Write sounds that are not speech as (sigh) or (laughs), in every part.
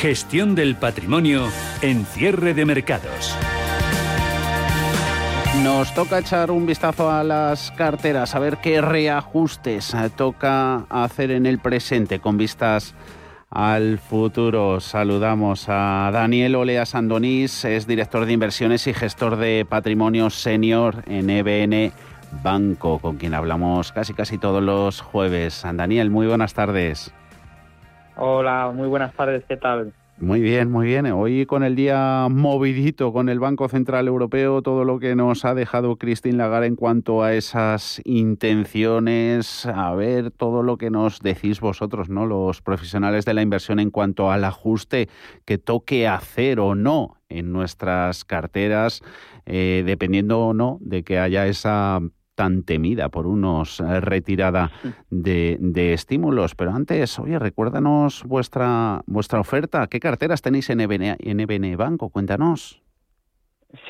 Gestión del patrimonio en cierre de mercados. Nos toca echar un vistazo a las carteras, a ver qué reajustes toca hacer en el presente con vistas al futuro. Saludamos a Daniel Olea Sandonís, es director de inversiones y gestor de patrimonio senior en EBN Banco, con quien hablamos casi casi todos los jueves. Daniel, muy buenas tardes. Hola, muy buenas tardes, ¿qué tal? Muy bien, muy bien. Hoy con el día movidito con el Banco Central Europeo, todo lo que nos ha dejado Christine Lagarde en cuanto a esas intenciones, a ver todo lo que nos decís vosotros, ¿no? Los profesionales de la inversión en cuanto al ajuste que toque hacer o no en nuestras carteras, eh, dependiendo o no de que haya esa tan temida por unos eh, retirada de, estímulos. Pero antes, oye, recuérdanos vuestra, vuestra oferta. ¿Qué carteras tenéis en EBN, en Banco? Cuéntanos.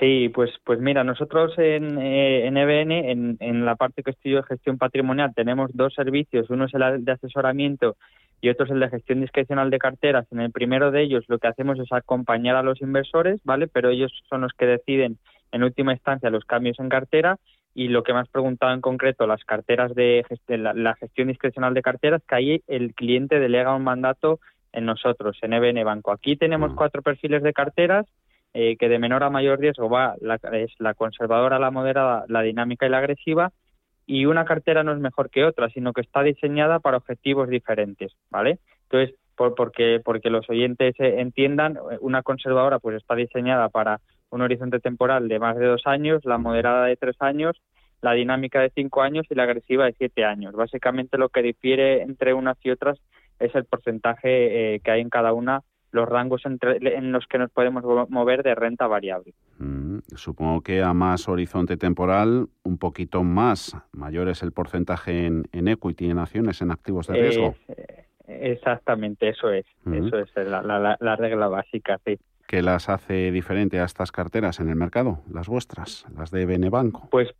Sí, pues, pues mira, nosotros en, eh, en EBN, en, en, la parte que estudio de gestión patrimonial, tenemos dos servicios. Uno es el de asesoramiento y otro es el de gestión discrecional de carteras. En el primero de ellos lo que hacemos es acompañar a los inversores, ¿vale? Pero ellos son los que deciden en última instancia los cambios en cartera y lo que me has preguntado en concreto, las carteras de la, gestión discrecional de carteras, que ahí el cliente delega un mandato en nosotros, en EBN Banco. Aquí tenemos mm. cuatro perfiles de carteras eh, que de menor a mayor riesgo va la, es la conservadora, la moderada, la dinámica y la agresiva. Y una cartera no es mejor que otra, sino que está diseñada para objetivos diferentes, ¿vale? Entonces, por, porque, porque los oyentes eh, entiendan, una conservadora pues está diseñada para un horizonte temporal de más de dos años, la moderada de tres años, la dinámica de cinco años y la agresiva de siete años. Básicamente lo que difiere entre unas y otras es el porcentaje eh, que hay en cada una, los rangos entre, en los que nos podemos mover de renta variable. Mm, supongo que a más horizonte temporal, un poquito más, mayor es el porcentaje en, equity, en acciones, en activos de riesgo. Eh, exactamente, eso es, mm. eso es la, la, la regla básica, sí. ¿Qué las hace diferente a estas carteras en el mercado, las vuestras, las de BN Banco? Pues,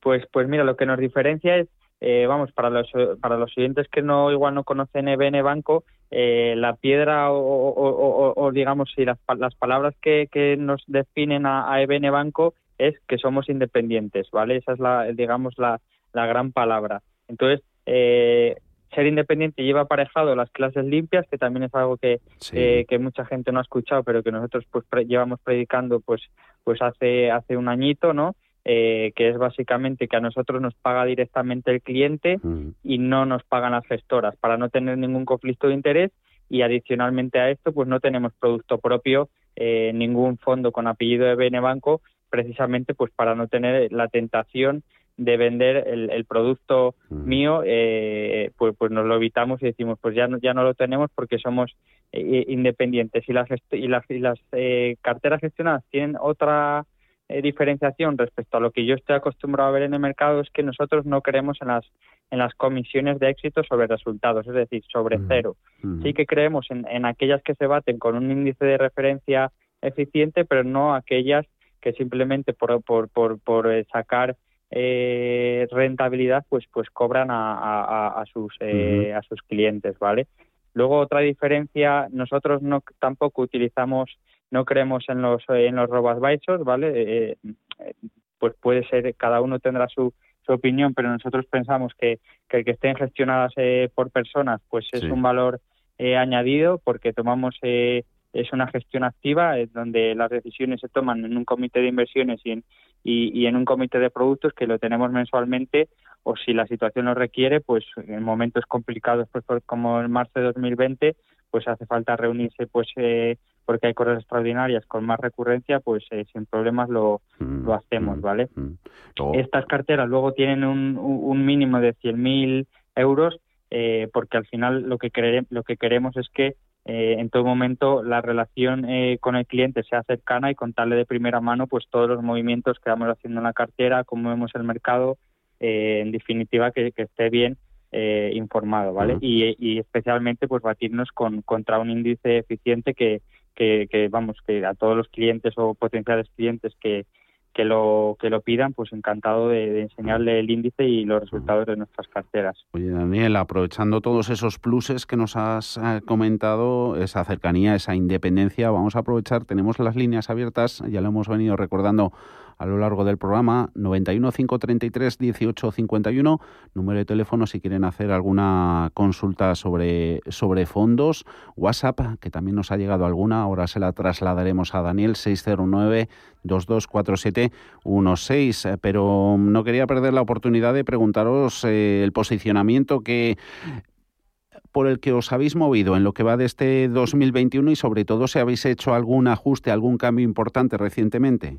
pues, pues mira, lo que nos diferencia es, eh, vamos, para los, para los oyentes que no igual no conocen EBN Banco, eh, la piedra o, digamos, si las, las palabras que, que nos definen a, a EBN Banco es que somos independientes, ¿vale? Esa es la, digamos, la, la gran palabra. Entonces, eh, ser independiente lleva aparejado las clases limpias, que también es algo que, eh, que mucha gente no ha escuchado, pero que nosotros pues llevamos predicando pues pues hace hace un añito, ¿no? Eh, que es básicamente que a nosotros nos paga directamente el cliente mm. y no nos pagan las gestoras para no tener ningún conflicto de interés y adicionalmente a esto pues no tenemos producto propio, eh, ningún fondo con apellido de BN Banco precisamente pues para no tener la tentación de vender el, producto mm. mío, eh, pues, pues nos lo evitamos y decimos, pues ya no, ya no lo tenemos porque somos eh, independientes. Y las, y las, y las eh, carteras gestionadas tienen otra diferenciación respecto a lo que yo estoy acostumbrado a ver en el mercado, es que nosotros no creemos en las, en las comisiones de éxito sobre resultados, es decir, sobre mm. cero. Mm. Sí que creemos en, en aquellas que se baten con un índice de referencia eficiente, pero no aquellas que simplemente por, por, por, por sacar eh, rentabilidad pues pues cobran a, sus eh, a sus clientes vale luego otra diferencia nosotros no tampoco utilizamos no creemos en los en los robo advisors vale eh, pues puede ser cada uno tendrá su su opinión pero nosotros pensamos que, que el que estén gestionadas por personas pues es un valor añadido porque tomamos es una gestión activa donde las decisiones se toman en un comité de inversiones y en, y, en un comité de productos que lo tenemos mensualmente o si la situación lo requiere, pues en momentos complicados pues, como en marzo de 2020, pues hace falta reunirse pues eh, porque hay cosas extraordinarias con más recurrencia, pues eh, sin problemas lo, mm, lo hacemos, mm, ¿vale? Mm. Estas carteras luego tienen un, un mínimo de 100.000 euros eh, porque al final lo que, lo que queremos es que eh, en todo momento la relación eh, con el cliente sea cercana y contarle de primera mano pues todos los movimientos que vamos haciendo en la cartera, cómo vemos el mercado, eh, en definitiva que, esté bien informado, ¿vale? y, especialmente pues batirnos con, contra un índice eficiente que, que, vamos que a todos los clientes o potenciales clientes que, que lo que lo pidan, pues encantado de, enseñarle el índice y los resultados de nuestras carteras. Oye, Daniel, aprovechando todos esos pluses que nos has eh, comentado, esa cercanía, esa independencia, vamos a aprovechar, tenemos las líneas abiertas, ya lo hemos venido recordando a lo largo del programa 91 533 18 51 número de teléfono si quieren hacer alguna consulta sobre sobre fondos WhatsApp que también nos ha llegado alguna ahora se la trasladaremos a Daniel 609 224716 pero no quería perder la oportunidad de preguntaros eh, el posicionamiento que por el que os habéis movido en lo que va de este 2021 y sobre todo si habéis hecho algún ajuste, algún cambio importante recientemente.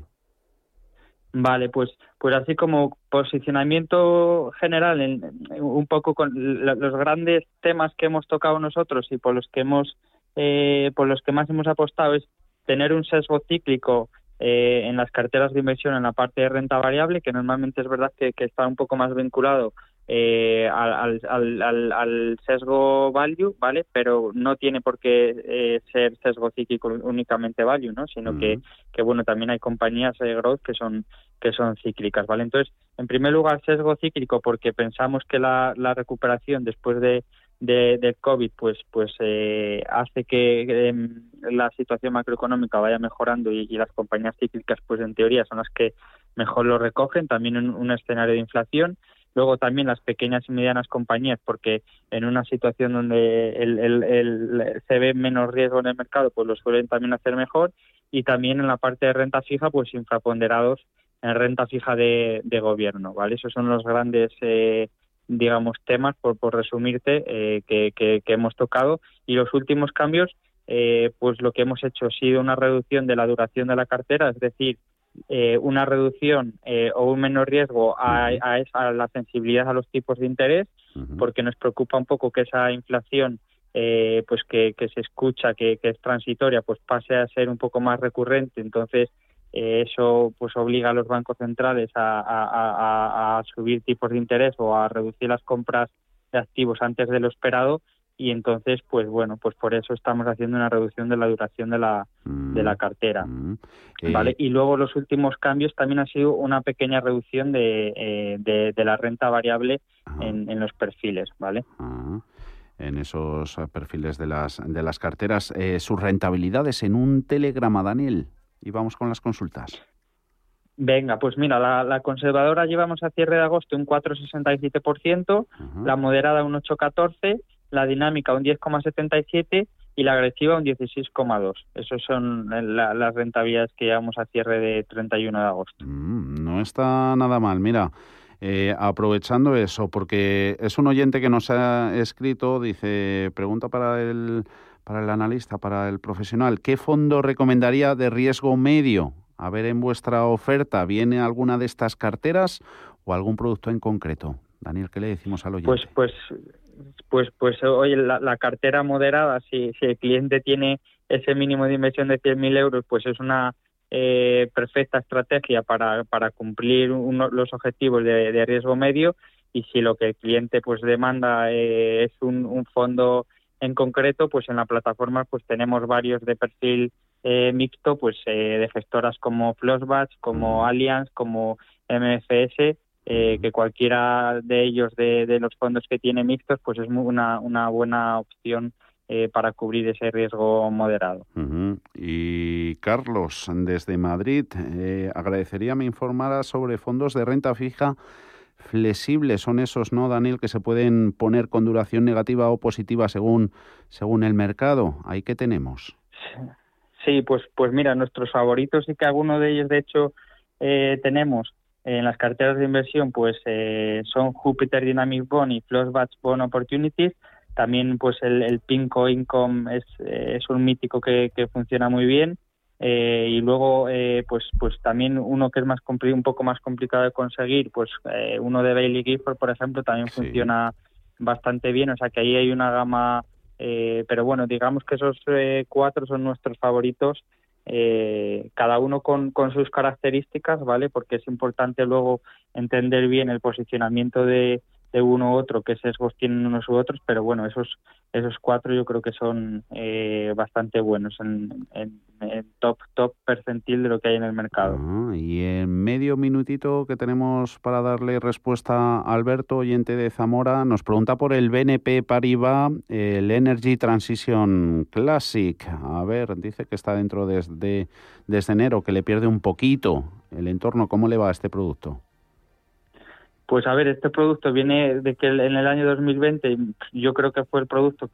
Vale, pues, pues así como posicionamiento general, en, un poco con los grandes temas que hemos tocado nosotros y por los que hemos, eh, por los que más hemos apostado es tener un sesgo cíclico eh, en las carteras de inversión en la parte de renta variable, que normalmente es verdad que está un poco más vinculado eh, al, al, al, sesgo value, ¿vale? Pero no tiene por qué eh, ser sesgo cíclico únicamente value, ¿no? Sino que, que, bueno, también hay compañías de growth que son que son cíclicas, ¿vale? Entonces, en primer lugar, sesgo cíclico porque pensamos que la, la recuperación después de, de, del COVID, pues, pues eh, hace que em, la situación macroeconómica vaya mejorando y, y, las compañías cíclicas, pues en teoría son las que mejor lo recogen, también en un escenario de inflación Luego también las pequeñas y medianas compañías, porque en una situación donde el, se ve menos riesgo en el mercado, pues lo suelen también hacer mejor. Y también en la parte de renta fija, pues infraponderados en renta fija de, gobierno, ¿vale? Esos son los grandes, eh, digamos, temas, por, por resumirte, eh, que, que, hemos tocado. Y los últimos cambios, eh, pues lo que hemos hecho ha sido una reducción de la duración de la cartera, es decir, eh, una reducción eh, o un menor riesgo a, a, la sensibilidad a los tipos de interés, porque nos preocupa un poco que esa inflación, eh, pues que, se escucha que, es transitoria, pues pase a ser un poco más recurrente. Entonces, eso pues obliga a los bancos centrales a, a subir tipos de interés o a reducir las compras de activos antes de lo esperado y entonces pues bueno pues por eso estamos haciendo una reducción de la duración de la de la mm, cartera mm, vale eh, y luego los últimos cambios también ha sido una pequeña reducción de, eh, de, la renta variable en, en, los perfiles vale en esos perfiles de las de las carteras eh, sus rentabilidades en un telegrama Daniel y vamos con las consultas. Venga, pues mira, la, la, conservadora llevamos a cierre de agosto un 4,67%, la moderada un 8,14% la dinámica un 10,77 y la agresiva un 16,2. Esas son las rentabilidades que llevamos a cierre de 31 de agosto. Mm, no está nada mal, mira. Eh, aprovechando eso, porque es un oyente que nos ha escrito, dice, pregunta para el, para el analista, para el profesional, ¿qué fondo recomendaría de riesgo medio? A ver, en vuestra oferta, ¿viene alguna de estas carteras o algún producto en concreto? Daniel, ¿qué le decimos al oyente? Pues, pues pues pues oye la, cartera moderada si, si el cliente tiene ese mínimo de inversión de 100.000 euros pues es una eh, perfecta estrategia para, para cumplir los objetivos de, riesgo medio. Y si lo que el cliente pues demanda eh, es un, fondo en concreto pues en la plataforma pues tenemos varios de perfil eh, mixto pues de gestoras como Flossbatch como Allianz como MFS eh, que cualquiera de ellos de, los fondos que tiene mixtos pues es una, una buena opción eh, para cubrir ese riesgo moderado. Y Carlos, desde Madrid, eh, agradecería me informara sobre fondos de renta fija flexibles. Son esos, ¿no, Daniel, que se pueden poner con duración negativa o positiva según, según el mercado. ¿Ahí qué tenemos? Sí, pues, pues mira, nuestros favoritos y que alguno de ellos, de hecho, tenemos en las carteras de inversión pues eh, son Jupiter Dynamic Bond y Flossbatch Bond Opportunities. También pues el, el Pinco Income es, eh, es un mítico que, que funciona muy bien. Eh, y luego pues pues también uno que es más un poco más complicado de conseguir pues uno de Bailey Gifford por ejemplo también funciona bastante bien o sea que ahí hay una gama pero bueno digamos que esos cuatro son nuestros favoritos eh, cada uno con, con, sus características, ¿vale? Porque es importante luego entender bien el posicionamiento de, de uno u otro, qué sesgos tienen unos u otros, pero bueno, esos esos cuatro yo creo que son eh, bastante buenos en, en, top top percentil de lo que hay en el mercado. Ah, y en medio minutito que tenemos para darle respuesta a Alberto, oyente de Zamora, nos pregunta por el BNP Paribas, el Energy Transition Classic. A ver, dice que está dentro desde, desde enero, que le pierde un poquito el entorno. ¿Cómo le va a este producto? Pues a ver, este producto viene de que en el año 2020 yo creo que fue el producto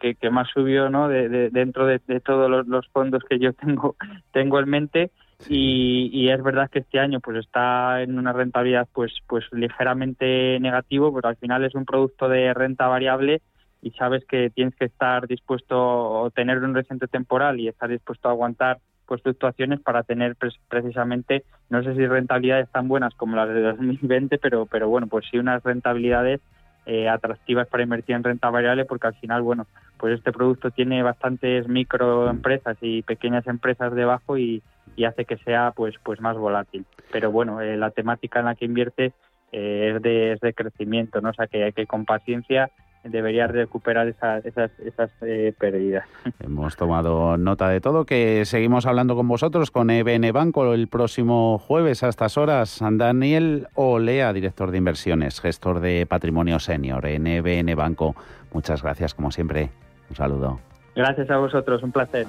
que, que más subió no de, dentro de, todos los, fondos que yo tengo (laughs) tengo en mente. Y, es verdad que este año pues está en una rentabilidad pues pues ligeramente negativo pero al final es un producto de renta variable y sabes que tienes que estar dispuesto a tener un reciente temporal y estar dispuesto a aguantar pues fluctuaciones para tener precisamente, no sé si rentabilidades tan buenas como las de 2020, pero, pero bueno, pues sí unas rentabilidades eh, atractivas para invertir en renta variable porque al final, bueno, pues este producto tiene bastantes microempresas y pequeñas empresas debajo y, y hace que sea pues pues más volátil. Pero bueno, eh, la temática en la que invierte eh, es, de, es de crecimiento, ¿no? O sea que, hay que con paciencia debería recuperar esas, esas, esas eh, pérdidas. (laughs) Hemos tomado nota de todo, que seguimos hablando con vosotros, con EBN Banco, el próximo jueves a estas horas. Daniel Olea, director de inversiones, gestor de patrimonio senior en EBN Banco. Muchas gracias, como siempre. Un saludo. Gracias a vosotros, un placer.